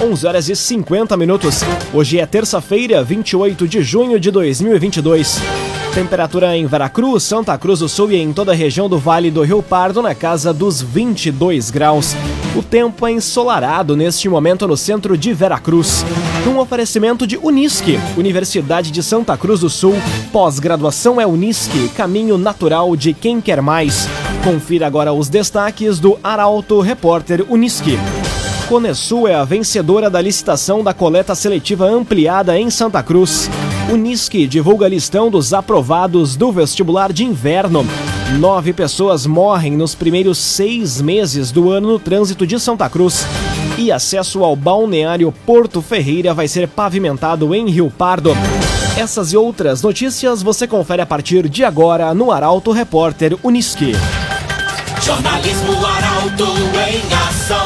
11 horas e 50 minutos. Hoje é terça-feira, 28 de junho de 2022. Temperatura em Veracruz, Santa Cruz do Sul e em toda a região do Vale do Rio Pardo na casa dos 22 graus. O tempo é ensolarado neste momento no centro de Veracruz. Um oferecimento de Unisque, Universidade de Santa Cruz do Sul. Pós-graduação é Unisque, caminho natural de quem quer mais. Confira agora os destaques do Arauto Repórter Unisque. Conesul é a vencedora da licitação da coleta seletiva ampliada em Santa Cruz. Unisque divulga listão dos aprovados do vestibular de inverno. Nove pessoas morrem nos primeiros seis meses do ano no trânsito de Santa Cruz. E acesso ao balneário Porto Ferreira vai ser pavimentado em Rio Pardo. Essas e outras notícias você confere a partir de agora no Arauto Repórter Unisque. Jornalismo Arauto em ação.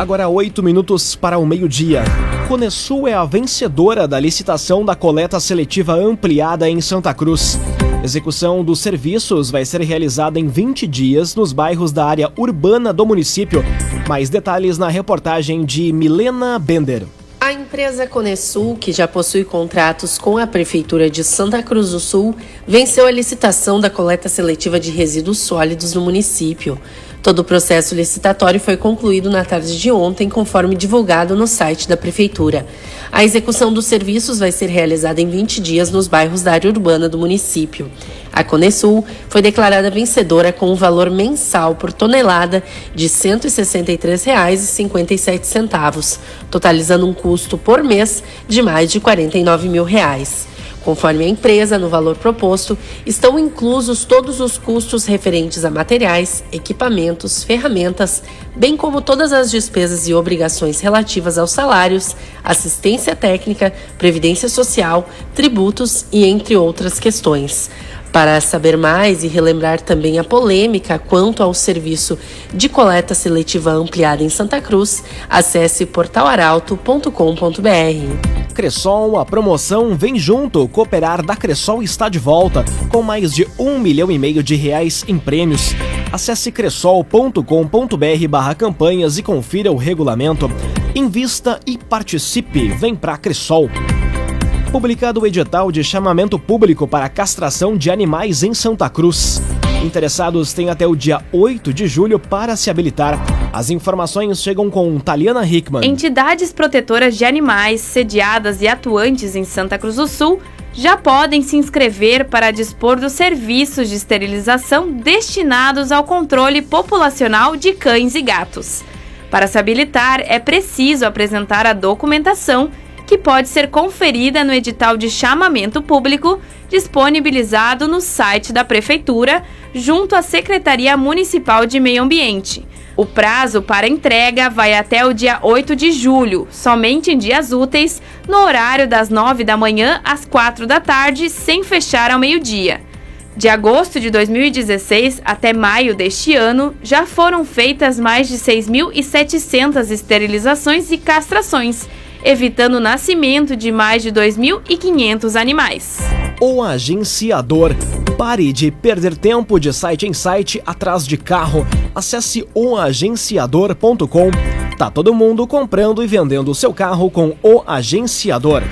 Agora oito minutos para o meio-dia. Conesul é a vencedora da licitação da coleta seletiva ampliada em Santa Cruz. Execução dos serviços vai ser realizada em 20 dias nos bairros da área urbana do município. Mais detalhes na reportagem de Milena Bender. A empresa Conesul, que já possui contratos com a Prefeitura de Santa Cruz do Sul, venceu a licitação da coleta seletiva de resíduos sólidos no município. Todo o processo licitatório foi concluído na tarde de ontem, conforme divulgado no site da Prefeitura. A execução dos serviços vai ser realizada em 20 dias nos bairros da área urbana do município. A Conesul foi declarada vencedora com um valor mensal por tonelada de R$ 163,57, totalizando um custo por mês de mais de 49 mil reais. Conforme a empresa, no valor proposto, estão inclusos todos os custos referentes a materiais, equipamentos, ferramentas, bem como todas as despesas e obrigações relativas aos salários, assistência técnica, previdência social, tributos e entre outras questões. Para saber mais e relembrar também a polêmica quanto ao serviço de coleta seletiva ampliada em Santa Cruz, acesse portalaralto.com.br. Cressol, a promoção Vem Junto, Cooperar da Cressol está de volta, com mais de um milhão e meio de reais em prêmios. Acesse cressol.com.br barra campanhas e confira o regulamento. Invista e participe. Vem pra Cressol publicado o edital de chamamento público para castração de animais em Santa Cruz. Interessados têm até o dia 8 de julho para se habilitar. As informações chegam com Taliana Hickman. Entidades protetoras de animais sediadas e atuantes em Santa Cruz do Sul já podem se inscrever para dispor dos serviços de esterilização destinados ao controle populacional de cães e gatos. Para se habilitar, é preciso apresentar a documentação que pode ser conferida no edital de chamamento público disponibilizado no site da Prefeitura, junto à Secretaria Municipal de Meio Ambiente. O prazo para entrega vai até o dia 8 de julho, somente em dias úteis, no horário das 9 da manhã às 4 da tarde, sem fechar ao meio-dia. De agosto de 2016 até maio deste ano, já foram feitas mais de 6.700 esterilizações e castrações evitando o nascimento de mais de 2.500 animais. O agenciador. Pare de perder tempo de site em site atrás de carro. Acesse oagenciador.com. Tá todo mundo comprando e vendendo seu carro com o agenciador.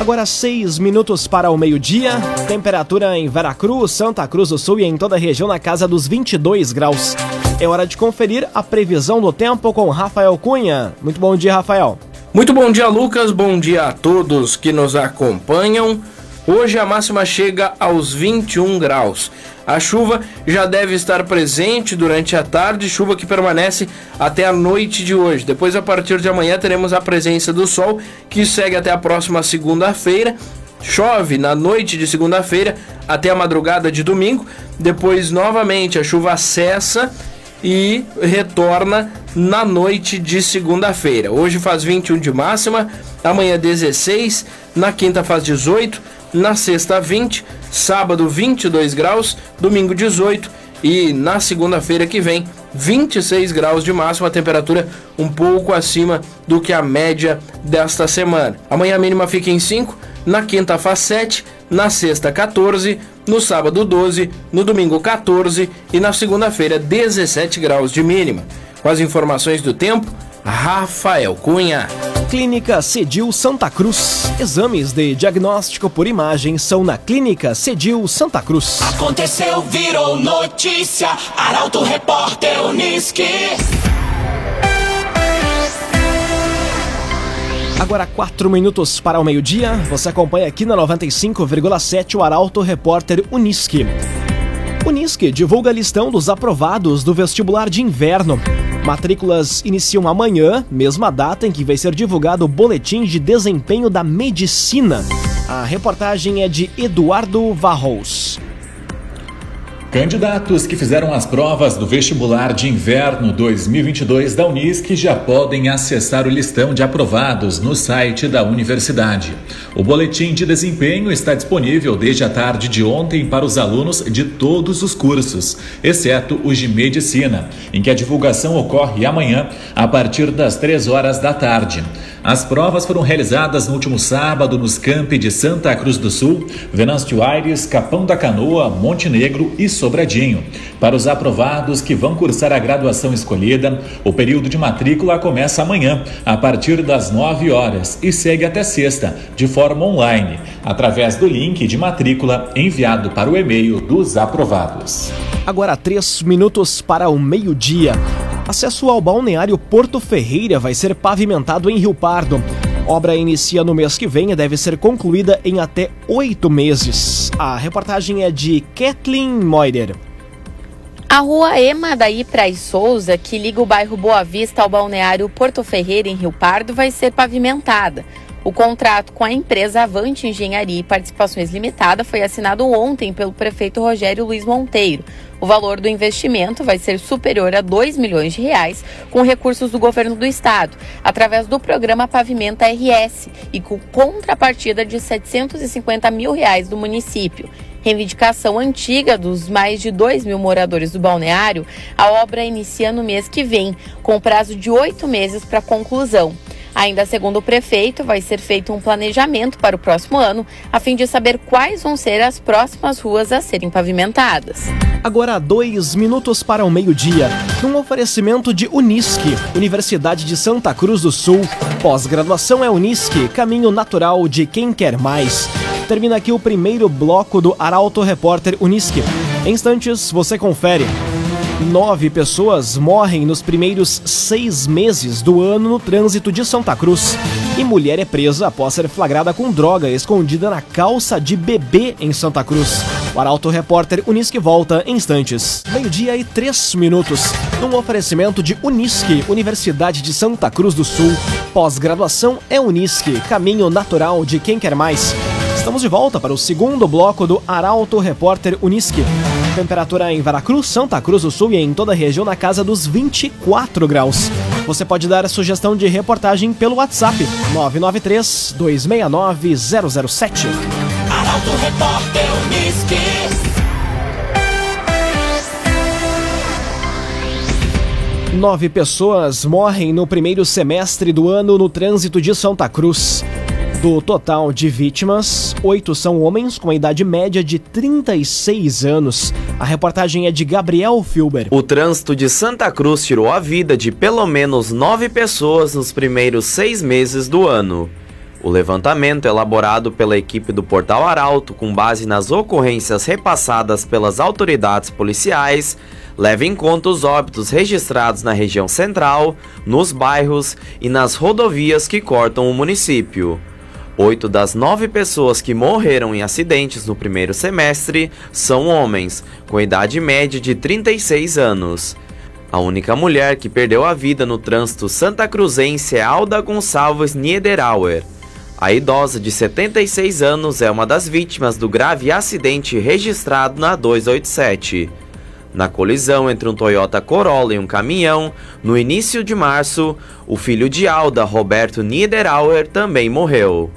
Agora seis minutos para o meio-dia. Temperatura em Veracruz, Santa Cruz do Sul e em toda a região na casa dos 22 graus. É hora de conferir a previsão do tempo com Rafael Cunha. Muito bom dia, Rafael. Muito bom dia, Lucas. Bom dia a todos que nos acompanham. Hoje a máxima chega aos 21 graus. A chuva já deve estar presente durante a tarde, chuva que permanece até a noite de hoje. Depois, a partir de amanhã, teremos a presença do sol, que segue até a próxima segunda-feira. Chove na noite de segunda-feira até a madrugada de domingo. Depois, novamente, a chuva cessa e retorna na noite de segunda-feira. Hoje faz 21 de máxima, amanhã 16, na quinta faz 18, na sexta 20, sábado 22 graus, domingo 18 e na segunda-feira que vem 26 graus de máxima, temperatura um pouco acima do que a média desta semana. Amanhã a mínima fica em 5, na quinta faz 7, na sexta 14, no sábado 12, no domingo 14 e na segunda-feira 17 graus de mínima. Com as informações do tempo, Rafael Cunha. Clínica Cedil Santa Cruz. Exames de diagnóstico por imagem são na Clínica Cedil Santa Cruz. Aconteceu, virou notícia. Arauto Repórter Uniski. Agora, quatro minutos para o meio-dia. Você acompanha aqui na 95,7 o Arauto Repórter Uniski. Unisque divulga a listão dos aprovados do vestibular de inverno. Matrículas iniciam amanhã, mesma data em que vai ser divulgado o boletim de desempenho da medicina. A reportagem é de Eduardo Varros. Candidatos que fizeram as provas do vestibular de inverno 2022 da Unisc já podem acessar o listão de aprovados no site da universidade. O boletim de desempenho está disponível desde a tarde de ontem para os alunos de todos os cursos, exceto os de medicina, em que a divulgação ocorre amanhã a partir das 3 horas da tarde. As provas foram realizadas no último sábado nos campi de Santa Cruz do Sul, Venâncio Aires, Capão da Canoa, Montenegro e Sobradinho. Para os aprovados que vão cursar a graduação escolhida, o período de matrícula começa amanhã, a partir das 9 horas, e segue até sexta, de forma online, através do link de matrícula enviado para o e-mail dos aprovados. Agora, três minutos para o meio-dia. Acesso ao balneário Porto Ferreira vai ser pavimentado em Rio Pardo. Obra inicia no mês que vem e deve ser concluída em até oito meses. A reportagem é de Kathleen Moider. A rua Ema Daí Praz Souza, que liga o bairro Boa Vista ao balneário Porto Ferreira, em Rio Pardo, vai ser pavimentada. O contrato com a empresa Avante Engenharia e Participações Limitada foi assinado ontem pelo prefeito Rogério Luiz Monteiro. O valor do investimento vai ser superior a 2 milhões de reais com recursos do governo do estado, através do programa Pavimenta RS e com contrapartida de 750 mil reais do município reivindicação antiga dos mais de 2 mil moradores do balneário, a obra inicia no mês que vem, com prazo de oito meses para conclusão. Ainda segundo o prefeito, vai ser feito um planejamento para o próximo ano, a fim de saber quais vão ser as próximas ruas a serem pavimentadas. Agora, dois minutos para o meio-dia. Num oferecimento de Unisque, Universidade de Santa Cruz do Sul. Pós-graduação é Unisque, caminho natural de quem quer mais. Termina aqui o primeiro bloco do Arauto Repórter Unisque. Em instantes, você confere. Nove pessoas morrem nos primeiros seis meses do ano no trânsito de Santa Cruz. E mulher é presa após ser flagrada com droga escondida na calça de bebê em Santa Cruz. O Arauto Repórter Unisque volta em instantes. Meio-dia e três minutos. Num oferecimento de Unisque, Universidade de Santa Cruz do Sul. Pós-graduação é Unisque, caminho natural de quem quer mais. Estamos de volta para o segundo bloco do Arauto Repórter Unisque. Temperatura em Veracruz, Santa Cruz do Sul e em toda a região na casa dos 24 graus. Você pode dar a sugestão de reportagem pelo WhatsApp 993 269 007. Arauto Repórter Uniski. Nove pessoas morrem no primeiro semestre do ano no trânsito de Santa Cruz. Do total de vítimas, oito são homens com a idade média de 36 anos. A reportagem é de Gabriel Filber. O trânsito de Santa Cruz tirou a vida de pelo menos nove pessoas nos primeiros seis meses do ano. O levantamento, elaborado pela equipe do Portal Arauto com base nas ocorrências repassadas pelas autoridades policiais, leva em conta os óbitos registrados na região central, nos bairros e nas rodovias que cortam o município. Oito das nove pessoas que morreram em acidentes no primeiro semestre são homens, com idade média de 36 anos. A única mulher que perdeu a vida no trânsito santa cruzense é Alda Gonçalves Niederauer. A idosa de 76 anos é uma das vítimas do grave acidente registrado na 287. Na colisão entre um Toyota Corolla e um caminhão, no início de março, o filho de Alda, Roberto Niederauer, também morreu.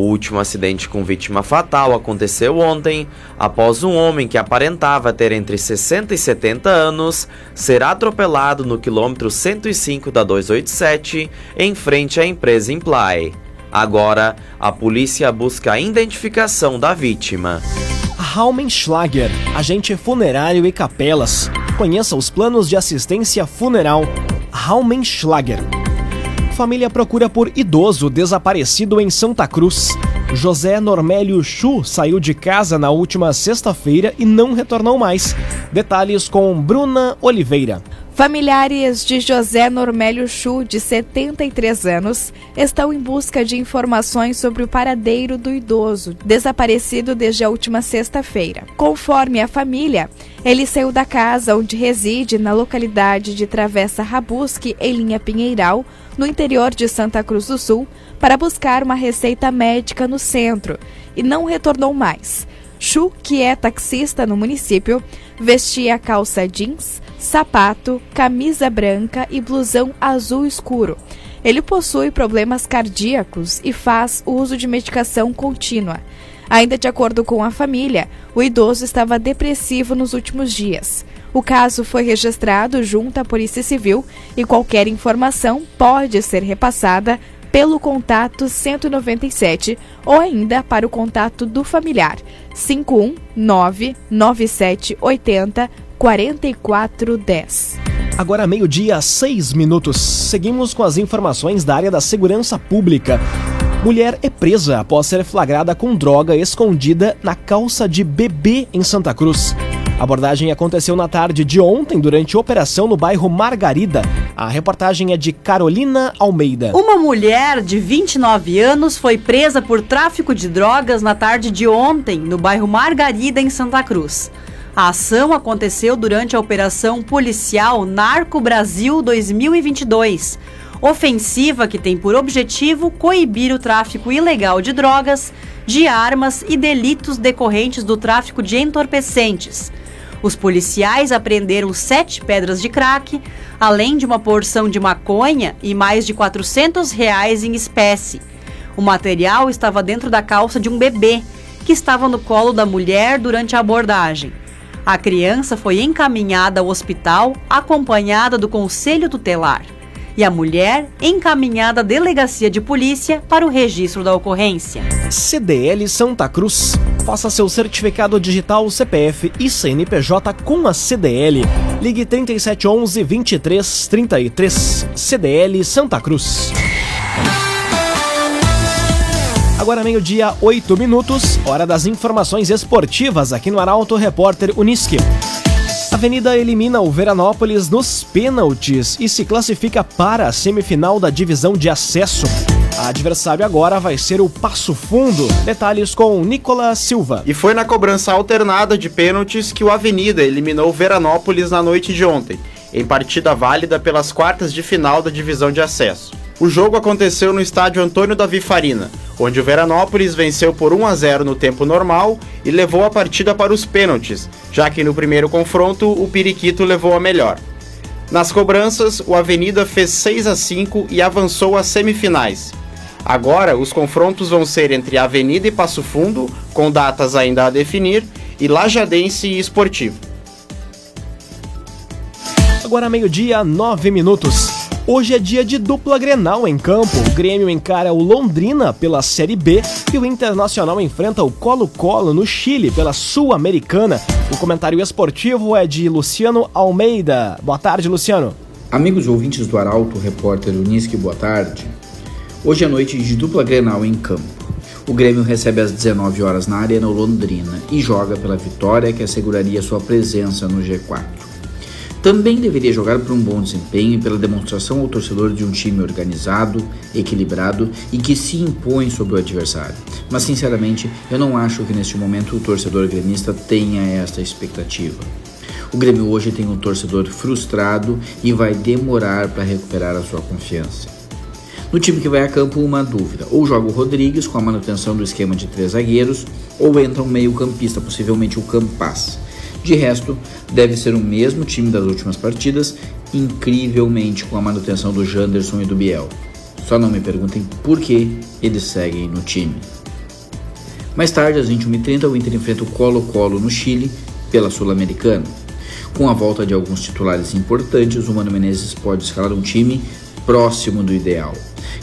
O último acidente com vítima fatal aconteceu ontem, após um homem que aparentava ter entre 60 e 70 anos ser atropelado no quilômetro 105 da 287, em frente à empresa Imply. Agora, a polícia busca a identificação da vítima. Raumenschlager, agente funerário e capelas. Conheça os planos de assistência funeral. Raumenschlager. Família procura por idoso desaparecido em Santa Cruz. José Normélio Chu saiu de casa na última sexta-feira e não retornou mais. Detalhes com Bruna Oliveira. Familiares de José Normélio Chu, de 73 anos, estão em busca de informações sobre o paradeiro do idoso, desaparecido desde a última sexta-feira. Conforme a família, ele saiu da casa onde reside na localidade de Travessa Rabusque, em linha Pinheiral, no interior de Santa Cruz do Sul, para buscar uma receita médica no centro e não retornou mais. Chu, que é taxista no município, vestia calça jeans, sapato, camisa branca e blusão azul escuro. Ele possui problemas cardíacos e faz uso de medicação contínua. Ainda de acordo com a família, o idoso estava depressivo nos últimos dias. O caso foi registrado junto à Polícia Civil e qualquer informação pode ser repassada pelo contato 197 ou ainda para o contato do familiar 519 9780 4410. Agora meio-dia, seis minutos. Seguimos com as informações da área da segurança pública. Mulher é presa após ser flagrada com droga escondida na calça de bebê em Santa Cruz. A abordagem aconteceu na tarde de ontem durante operação no bairro Margarida. A reportagem é de Carolina Almeida. Uma mulher de 29 anos foi presa por tráfico de drogas na tarde de ontem no bairro Margarida, em Santa Cruz. A ação aconteceu durante a Operação Policial Narco Brasil 2022, ofensiva que tem por objetivo coibir o tráfico ilegal de drogas, de armas e delitos decorrentes do tráfico de entorpecentes. Os policiais apreenderam sete pedras de crack, além de uma porção de maconha e mais de 400 reais em espécie. O material estava dentro da calça de um bebê que estava no colo da mulher durante a abordagem. A criança foi encaminhada ao hospital acompanhada do conselho tutelar e a mulher encaminhada à delegacia de polícia para o registro da ocorrência. CDL Santa Cruz. Faça seu certificado digital CPF e CNPJ com a CDL. Ligue 3711 2333. CDL Santa Cruz. Agora meio-dia, 8 minutos, hora das informações esportivas aqui no Arauto Repórter Uniski. Avenida elimina o Veranópolis nos pênaltis e se classifica para a semifinal da divisão de acesso. A adversário agora vai ser o Passo Fundo. Detalhes com Nicolas Silva. E foi na cobrança alternada de pênaltis que o Avenida eliminou o Veranópolis na noite de ontem, em partida válida pelas quartas de final da divisão de acesso. O jogo aconteceu no estádio Antônio Davi Farina, onde o Veranópolis venceu por 1 a 0 no tempo normal e levou a partida para os pênaltis, já que no primeiro confronto o Periquito levou a melhor. Nas cobranças, o Avenida fez 6 a 5 e avançou às semifinais. Agora, os confrontos vão ser entre Avenida e Passo Fundo, com datas ainda a definir, e Lajadense e Esportivo. Agora meio-dia, 9 minutos. Hoje é dia de dupla Grenal em campo. O Grêmio encara o Londrina pela Série B e o Internacional enfrenta o Colo-Colo no Chile pela Sul-Americana. O comentário esportivo é de Luciano Almeida. Boa tarde, Luciano. Amigos ouvintes do Arauto, repórter Unisque, boa tarde. Hoje é noite de dupla Grenal em campo. O Grêmio recebe às 19 horas na Arena Londrina e joga pela vitória que asseguraria sua presença no G4 também deveria jogar por um bom desempenho e pela demonstração ao torcedor de um time organizado, equilibrado e que se impõe sobre o adversário. Mas sinceramente, eu não acho que neste momento o torcedor gremista tenha esta expectativa. O Grêmio hoje tem um torcedor frustrado e vai demorar para recuperar a sua confiança. No time que vai a campo, uma dúvida: ou joga o Rodrigues com a manutenção do esquema de três zagueiros, ou entra um meio-campista, possivelmente o Campas. De resto, deve ser o mesmo time das últimas partidas, incrivelmente com a manutenção do Janderson e do Biel. Só não me perguntem por que eles seguem no time. Mais tarde, às 21h30, o Inter enfrenta o Colo-Colo no Chile pela Sul-Americana. Com a volta de alguns titulares importantes, o Mano Menezes pode escalar um time próximo do ideal,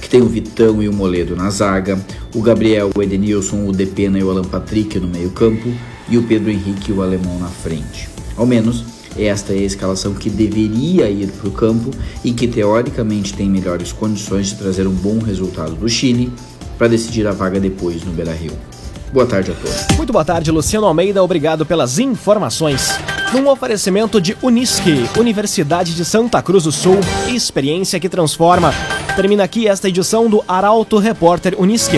que tem o Vitão e o Moledo na zaga, o Gabriel, o Edenilson, o Depena e o Alan Patrick no meio-campo e o Pedro Henrique o Alemão na frente. Ao menos, esta é a escalação que deveria ir para o campo e que teoricamente tem melhores condições de trazer um bom resultado do Chile para decidir a vaga depois no Beira-Rio. Boa tarde a todos. Muito boa tarde, Luciano Almeida. Obrigado pelas informações. Num oferecimento de Unisque, Universidade de Santa Cruz do Sul, experiência que transforma. Termina aqui esta edição do Arauto Repórter Unisque.